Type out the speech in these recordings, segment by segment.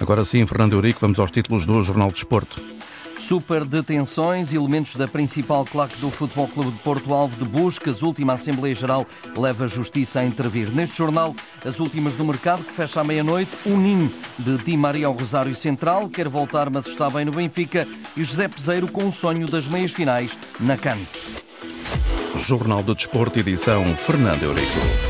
Agora sim, Fernando Eurico, vamos aos títulos do Jornal de Esporto. Super detenções, elementos da principal claque do Futebol Clube de Porto Alvo de buscas. Última Assembleia Geral leva a Justiça a intervir. Neste jornal, as últimas do mercado, que fecha à meia-noite. O Ninho de Di Maria ao Rosário Central, quer voltar, mas está bem no Benfica. E José Peseiro com o sonho das meias finais na CAN. Jornal do Desporto, edição Fernando Eurico.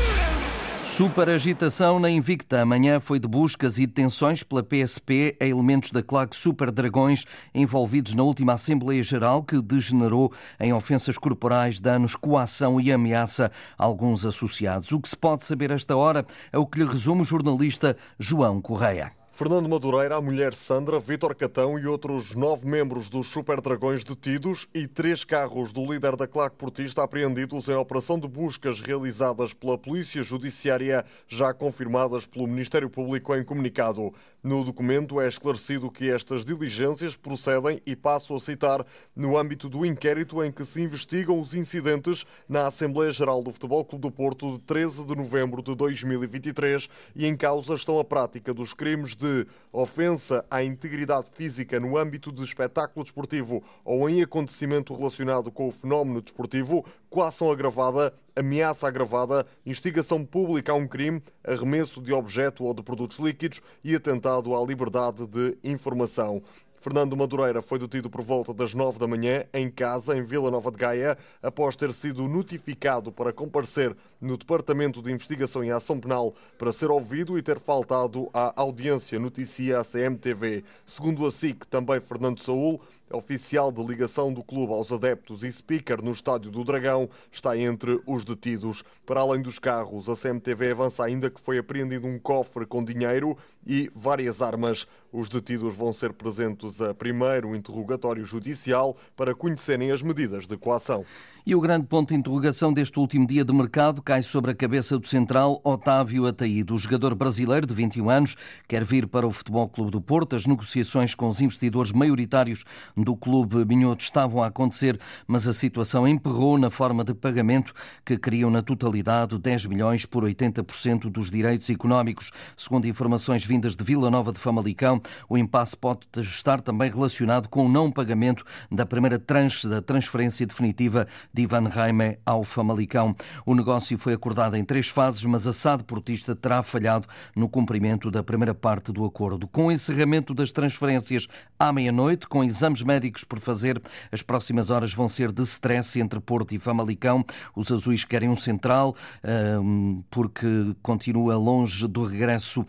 Super agitação na Invicta. Amanhã foi de buscas e detenções pela PSP a elementos da claque Super Dragões envolvidos na última Assembleia Geral que degenerou em ofensas corporais, danos, coação e ameaça a alguns associados. O que se pode saber esta hora é o que lhe resume o jornalista João Correia. Fernando Madureira, a mulher Sandra, Vítor Catão e outros nove membros dos Super Dragões detidos e três carros do líder da claque portista apreendidos em operação de buscas realizadas pela Polícia Judiciária, já confirmadas pelo Ministério Público em comunicado. No documento é esclarecido que estas diligências procedem, e passo a citar, no âmbito do inquérito em que se investigam os incidentes na Assembleia Geral do Futebol Clube do Porto de 13 de novembro de 2023 e em causa estão a prática dos crimes de de ofensa à integridade física no âmbito de espetáculo desportivo ou em acontecimento relacionado com o fenómeno desportivo, coação agravada, ameaça agravada, instigação pública a um crime, arremesso de objeto ou de produtos líquidos e atentado à liberdade de informação. Fernando Madureira foi detido por volta das nove da manhã em casa, em Vila Nova de Gaia, após ter sido notificado para comparecer no Departamento de Investigação e Ação Penal para ser ouvido e ter faltado à audiência, noticia a CMTV. Segundo a SIC, também Fernando Saúl oficial de ligação do clube aos adeptos e speaker no Estádio do Dragão, está entre os detidos. Para além dos carros, a CMTV avança ainda que foi apreendido um cofre com dinheiro e várias armas. Os detidos vão ser presentes a primeiro interrogatório judicial para conhecerem as medidas de coação. E o grande ponto de interrogação deste último dia de mercado cai sobre a cabeça do central Otávio Ataído. O jogador brasileiro de 21 anos quer vir para o Futebol Clube do Porto. As negociações com os investidores maioritários do clube Minhoto estavam a acontecer, mas a situação emperrou na forma de pagamento que criam na totalidade 10 milhões por 80% dos direitos económicos. Segundo informações vindas de Vila Nova de Famalicão, o impasse pode estar também relacionado com o não pagamento da primeira tranche da transferência definitiva de Ivan Raime ao Famalicão. O negócio foi acordado em três fases, mas a SAD Portista terá falhado no cumprimento da primeira parte do acordo. Com o encerramento das transferências à meia-noite, com exames médicos por fazer, as próximas horas vão ser de stress entre Porto e Famalicão. Os azuis querem um central, porque continua longe do regresso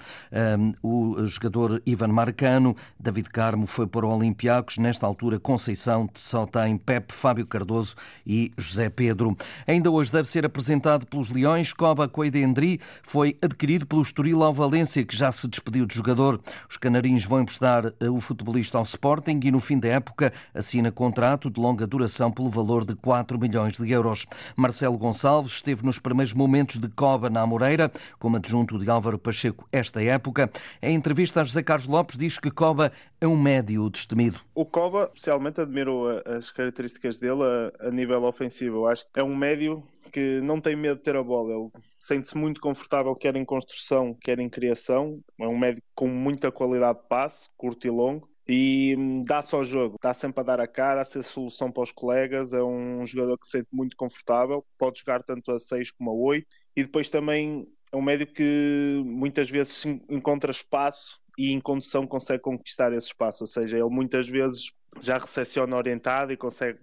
o jogador Ivan Marcano. David Carmo foi para o Olympiacos. Nesta altura, Conceição só tem Pepe, Fábio Cardoso e José Pedro. Ainda hoje deve ser apresentado pelos Leões. Coba Coidendri foi adquirido pelo Estoril ao Valência, que já se despediu de jogador. Os canarinhos vão emprestar eh, o futebolista ao Sporting e no fim da época assina contrato de longa duração pelo valor de 4 milhões de euros. Marcelo Gonçalves esteve nos primeiros momentos de Coba na Amoreira, como adjunto de Álvaro Pacheco esta época. Em entrevista a José Carlos Lopes diz que Coba é um médio destemido. O Coba, especialmente admiro as características dele a, a nível ofensivo ofensiva. Eu acho que é um médio que não tem medo de ter a bola. Ele sente-se muito confortável, quer em construção, quer em criação. É um médio com muita qualidade de passe, curto e longo. E hum, dá-se ao jogo, está sempre a dar a cara, a ser solução para os colegas. É um jogador que se sente muito confortável, pode jogar tanto a 6 como a 8. E depois também é um médio que muitas vezes encontra espaço e em condução consegue conquistar esse espaço. Ou seja, ele muitas vezes já recepciona orientado e consegue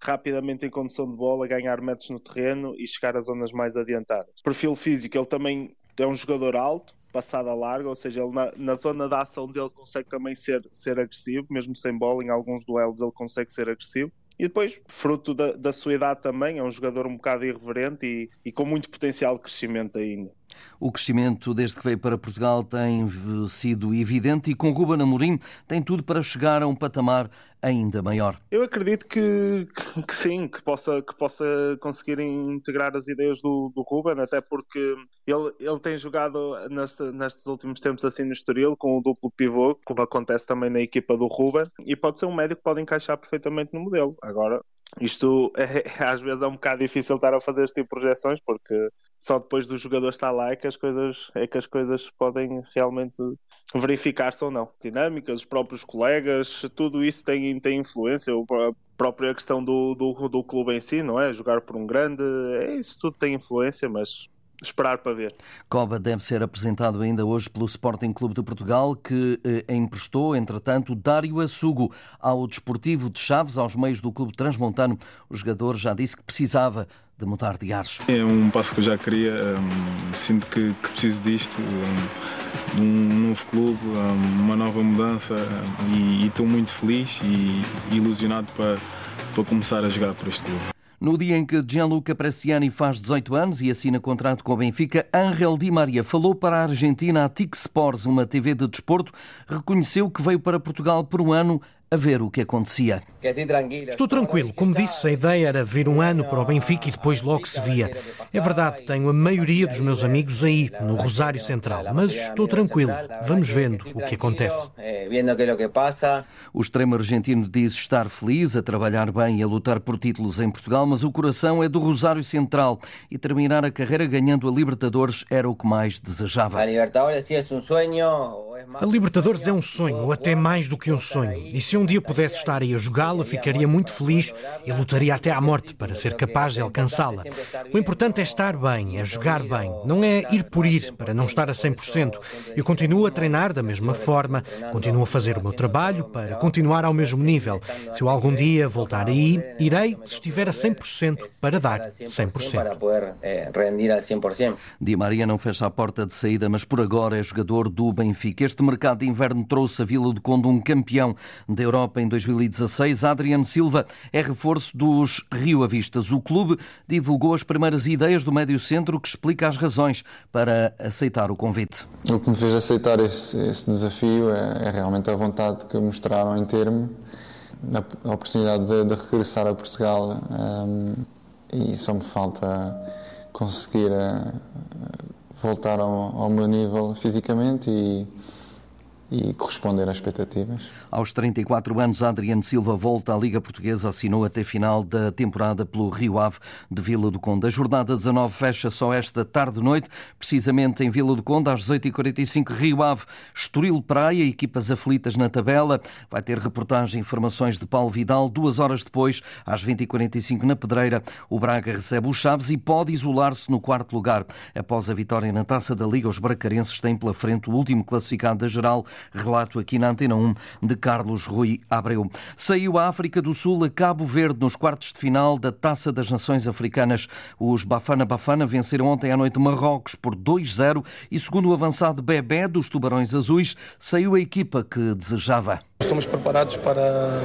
rapidamente em condição de bola, ganhar metros no terreno e chegar às zonas mais adiantadas. Perfil físico, ele também é um jogador alto, passada larga, ou seja, ele na, na, zona da ação dele consegue também ser, ser agressivo, mesmo sem bola, em alguns duelos ele consegue ser agressivo. E depois, fruto da, da sua idade também, é um jogador um bocado irreverente e, e com muito potencial de crescimento ainda. O crescimento desde que veio para Portugal tem sido evidente e com Ruben Amorim tem tudo para chegar a um patamar ainda maior. Eu acredito que, que, sim, que possa, que possa conseguir integrar as ideias do, do Ruben, até porque ele, ele tem jogado neste, nestes últimos tempos assim no Estoril com o duplo pivô, como acontece também na equipa do Ruben, e pode ser um médio que pode encaixar perfeitamente no modelo. Agora isto é, às vezes é um bocado difícil estar a fazer este tipo de projeções porque só depois do jogador estar lá é que as coisas, é que as coisas podem realmente verificar-se ou não. Dinâmicas, os próprios colegas, tudo isso tem, tem influência. A própria questão do, do, do clube em si, não é? Jogar por um grande, é, isso tudo tem influência, mas esperar para ver. Coba deve ser apresentado ainda hoje pelo Sporting Clube de Portugal, que eh, emprestou, entretanto, Dário Assugo ao Desportivo de Chaves, aos meios do Clube Transmontano. O jogador já disse que precisava de mudar de ares. É um passo que eu já queria, um, sinto que, que, preciso disto, um, um novo clube, um, uma nova mudança e estou muito feliz e ilusionado para, para começar a jogar por este clube. No dia em que Gianluca Bresciani faz 18 anos e assina contrato com o Benfica, Ángel Di Maria falou para a Argentina a TIC Sports, uma TV de desporto, reconheceu que veio para Portugal por um ano a ver o que acontecia. Estou tranquilo. Como disse, a ideia era vir um ano para o Benfica e depois logo se via. É verdade, tenho a maioria dos meus amigos aí, no Rosário Central, mas estou tranquilo. Vamos vendo o que acontece. O extremo argentino diz estar feliz, a trabalhar bem e a lutar por títulos em Portugal, mas o coração é do Rosário Central e terminar a carreira ganhando a Libertadores era o que mais desejava. A Libertadores é um sonho, ou até mais do que um sonho. E se um dia pudesse estar aí a jogá-la, ficaria muito feliz e lutaria até à morte para ser capaz de alcançá-la. O importante é estar bem, é jogar bem, não é ir por ir para não estar a 100%. Eu continuo a treinar da mesma forma, continuo a fazer o meu trabalho para continuar ao mesmo nível. Se eu algum dia voltar aí, irei, se estiver a 100%, para dar 100%. Di Maria não fecha a porta de saída, mas por agora é jogador do Benfica. Este mercado de inverno trouxe a Vila do Conde um campeão da Europa em 2016. Adriano Silva é reforço dos Rio Avistas. O clube divulgou as primeiras ideias do médio centro que explica as razões para aceitar o convite. O que me fez aceitar esse, esse desafio é, é, realmente a vontade que mostraram em termo, a, oportunidade de, de, regressar a Portugal um, e só me falta conseguir uh, voltar ao, ao meu nível fisicamente e e corresponder às expectativas. Aos 34 anos, Adriano Silva volta à Liga Portuguesa, assinou até final da temporada pelo Rio Ave de Vila do Conde. A jornada 19 fecha só esta tarde-noite, precisamente em Vila do Conde, às 18h45, Rio Ave, Estoril Praia, equipas aflitas na tabela. Vai ter reportagem e informações de Paulo Vidal. Duas horas depois, às 20h45, na Pedreira, o Braga recebe os Chaves e pode isolar-se no quarto lugar. Após a vitória na Taça da Liga, os bracarenses têm pela frente o último classificado da geral, Relato aqui na Antena 1 de Carlos Rui Abreu. Saiu a África do Sul a Cabo Verde nos quartos de final da Taça das Nações Africanas. Os Bafana Bafana venceram ontem à noite Marrocos por 2-0 e, segundo o avançado Bebé dos Tubarões Azuis, saiu a equipa que desejava. Estamos preparados para,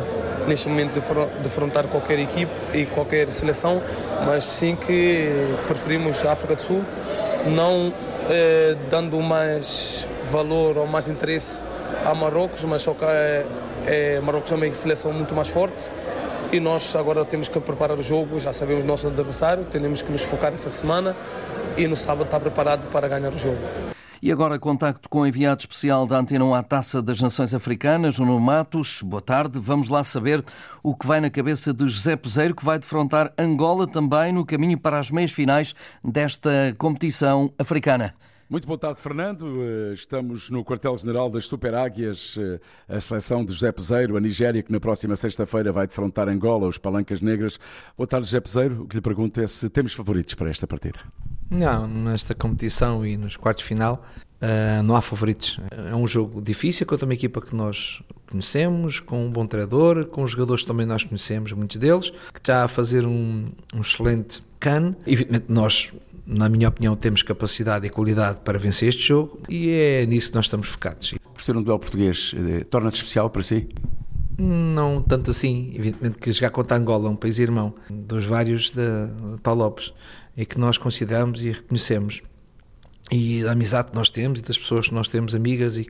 neste momento, defrontar qualquer equipe e qualquer seleção, mas sim que preferimos a África do Sul, não eh, dando mais valor ou mais interesse a Marrocos, mas só que é, é, Marrocos é uma seleção muito mais forte e nós agora temos que preparar o jogo, já sabemos o nosso adversário, temos que nos focar essa semana e no sábado estar preparado para ganhar o jogo. E agora contacto com o enviado especial da Antena 1 à Taça das Nações Africanas, Nuno Matos. Boa tarde. Vamos lá saber o que vai na cabeça de José Peseiro, que vai defrontar Angola também no caminho para as meias finais desta competição africana. Muito boa tarde, Fernando. Eh, estamos no quartel-general das Super Águias, eh, a seleção de José Peseiro, a Nigéria, que na próxima sexta-feira vai defrontar Angola, os Palancas Negras. Boa tarde, José Peseiro. O que lhe pergunto é se temos favoritos para esta partida. Não, nesta competição e nos quartos de final uh, não há favoritos. É um jogo difícil contra uma equipa que nós conhecemos, com um bom treinador, com jogadores que também nós conhecemos, muitos deles, que está a fazer um, um excelente can. Evidentemente, nós na minha opinião, temos capacidade e qualidade para vencer este jogo e é nisso que nós estamos focados. Por ser um duelo português, eh, torna-se especial para si? Não tanto assim. Evidentemente que jogar contra Angola, um país irmão dos vários de Paulo Lopes, e que nós consideramos e reconhecemos. E da amizade que nós temos e das pessoas que nós temos, amigas, e,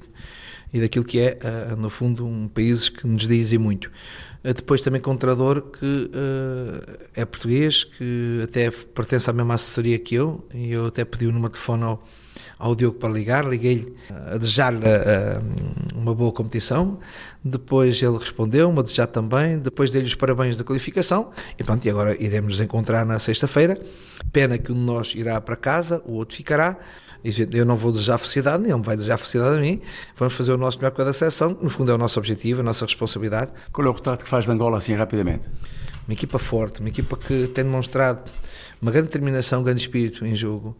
e daquilo que é, eh, no fundo, um país que nos dizem muito. Eh, depois também com um treinador que uh, é português, que até pertence à mesma assessoria que eu, e eu até pedi o número de telefone ao, ao Diogo para ligar, liguei-lhe a desejar-lhe uma boa competição, depois ele respondeu-me a desejar também, depois dei-lhe os parabéns da qualificação e pronto, e agora iremos nos encontrar na sexta-feira. Pena que um de nós irá para casa, o outro ficará. Eu não vou desejar felicidade, nem ele vai desejar felicidade a mim. Vamos fazer o nosso melhor com cada seleção, no fundo é o nosso objetivo, a nossa responsabilidade. Qual é o retrato que faz de Angola assim rapidamente? Uma equipa forte, uma equipa que tem demonstrado uma grande determinação, um grande espírito em jogo,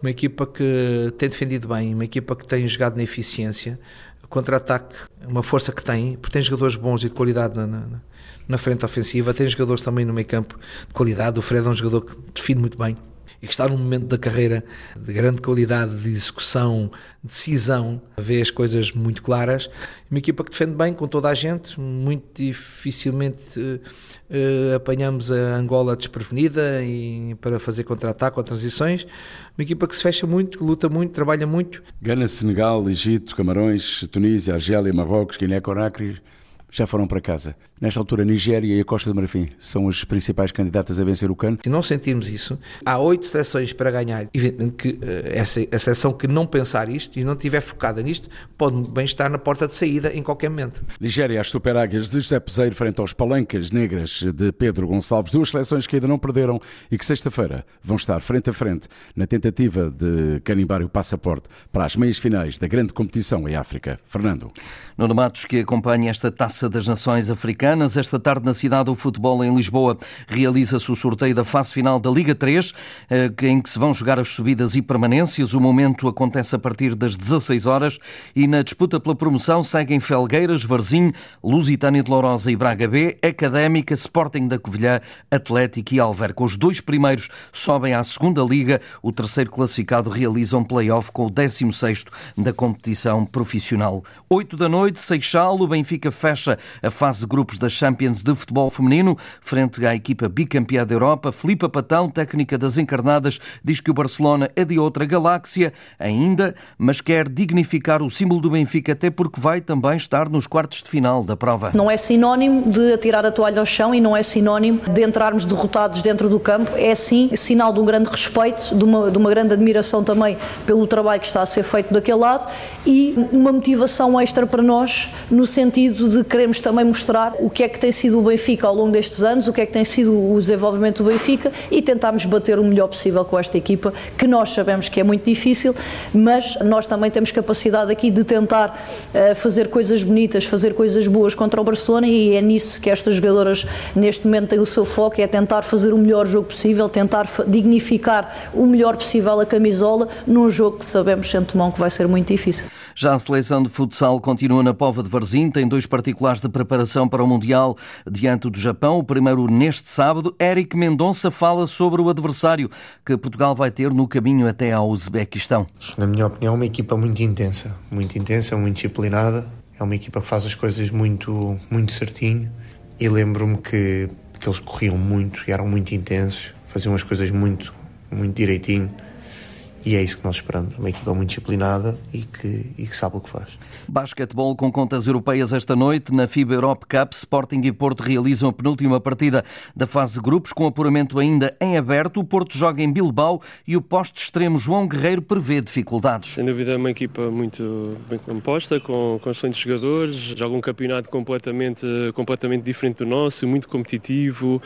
uma equipa que tem defendido bem, uma equipa que tem jogado na eficiência, contra-ataque, uma força que tem, porque tem jogadores bons e de qualidade na, na, na frente ofensiva, tem jogadores também no meio campo de qualidade. O Fred é um jogador que define muito bem e que está num momento da carreira de grande qualidade, de execução, decisão, vê as coisas muito claras. Uma equipa que defende bem com toda a gente, muito dificilmente uh, apanhamos a Angola desprevenida e para fazer contra-ataque ou transições. Uma equipa que se fecha muito, que luta muito, trabalha muito. Gana, Senegal, Egito, Camarões, Tunísia, Argélia, Marrocos, Guiné-Conakry já foram para casa. Nesta altura, Nigéria e a Costa do Marfim são as principais candidatas a vencer o cano. Se não sentirmos isso, há oito seleções para ganhar. Evidentemente que uh, essa, a seleção que não pensar isto e não estiver focada nisto, pode bem estar na porta de saída em qualquer momento. Nigéria, as Super Águias de José Peseiro frente aos Palancas Negras de Pedro Gonçalves, duas seleções que ainda não perderam e que sexta-feira vão estar frente a frente na tentativa de carimbar o passaporte para as meias finais da grande competição em África. Fernando. Nuno Matos, que acompanha esta taça das Nações Africanas. Esta tarde, na cidade do futebol em Lisboa, realiza-se o sorteio da fase final da Liga 3, eh, em que se vão jogar as subidas e permanências. O momento acontece a partir das 16 horas e na disputa pela promoção seguem Felgueiras, Varzim, Lusitânia de Lourosa e Braga B, Académica, Sporting da Covilhã, Atlético e Alverca. Os dois primeiros sobem à segunda Liga. O terceiro classificado realiza um play-off com o 16º da competição profissional. 8 da noite, Seixal, o Benfica fecha a fase de grupos da Champions de futebol feminino, frente à equipa bicampeã da Europa. Filipa Patão, técnica das encarnadas, diz que o Barcelona é de outra galáxia ainda, mas quer dignificar o símbolo do Benfica, até porque vai também estar nos quartos de final da prova. Não é sinónimo de atirar a toalha ao chão e não é sinónimo de entrarmos derrotados dentro do campo. É sim sinal de um grande respeito, de uma, de uma grande admiração também pelo trabalho que está a ser feito daquele lado e uma motivação extra para nós, no sentido de queremos também mostrar o que é que tem sido o Benfica ao longo destes anos, o que é que tem sido o desenvolvimento do Benfica e tentarmos bater o melhor possível com esta equipa, que nós sabemos que é muito difícil, mas nós também temos capacidade aqui de tentar uh, fazer coisas bonitas, fazer coisas boas contra o Barcelona e é nisso que estas jogadoras neste momento têm o seu foco, é tentar fazer o melhor jogo possível, tentar dignificar o melhor possível a camisola num jogo que sabemos, sem tomão, que vai ser muito difícil. Já a seleção de futsal continua na Pova de Varzim, tem dois particulares de preparação para o Mundial diante do Japão. O primeiro neste sábado. Eric Mendonça fala sobre o adversário que Portugal vai ter no caminho até ao Uzbequistão. Na minha opinião, é uma equipa muito intensa, muito intensa, muito disciplinada. É uma equipa que faz as coisas muito, muito certinho. E lembro-me que, que eles corriam muito e eram muito intensos, faziam as coisas muito, muito direitinho e é isso que nós esperamos, uma equipa muito disciplinada e que, e que sabe o que faz. Basquetebol com contas europeias esta noite. Na FIBA Europe Cup, Sporting e Porto realizam a penúltima partida da fase de grupos, com apuramento ainda em aberto. O Porto joga em Bilbao e o poste extremo João Guerreiro prevê dificuldades. Sem dúvida é uma equipa muito bem composta, com, com excelentes jogadores. Joga um campeonato completamente, completamente diferente do nosso, muito competitivo,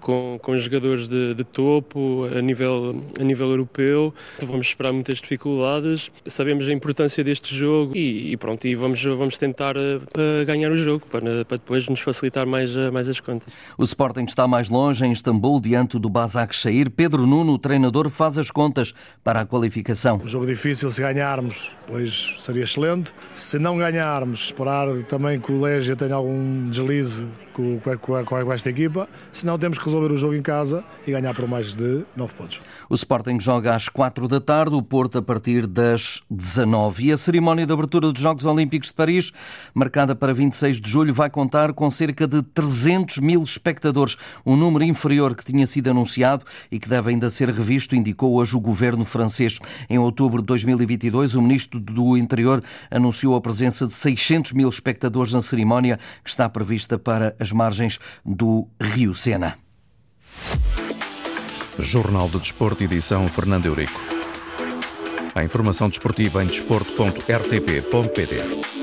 com, com jogadores de, de topo a nível, a nível europeu vamos esperar muitas dificuldades. Sabemos a importância deste jogo e, e pronto, e vamos, vamos tentar uh, ganhar o jogo para, para depois nos facilitar mais, uh, mais as contas. O Sporting está mais longe, em Istambul, diante do Basak Shair. Pedro Nuno, o treinador, faz as contas para a qualificação. Um jogo difícil, se ganharmos, pois seria excelente. Se não ganharmos, esperar também que o Légia tenha algum deslize com, com, com, esta equipa, senão temos que resolver o jogo em casa e ganhar por mais de 9 pontos. O Sporting joga às 4 da tarde, o Porto a partir das 19. E a cerimónia de abertura dos Jogos Olímpicos de Paris, marcada para 26 de julho, vai contar com cerca de 300 mil espectadores, um número inferior que tinha sido anunciado e que deve ainda ser revisto, indicou hoje o governo francês. Em outubro de 2022, o ministro do Interior anunciou a presença de 600 mil espectadores na cerimónia que está prevista para as margens do Rio Sena. Jornal do Desporto, edição Fernando Eurico. A informação desportiva em desporto.rtp.pt.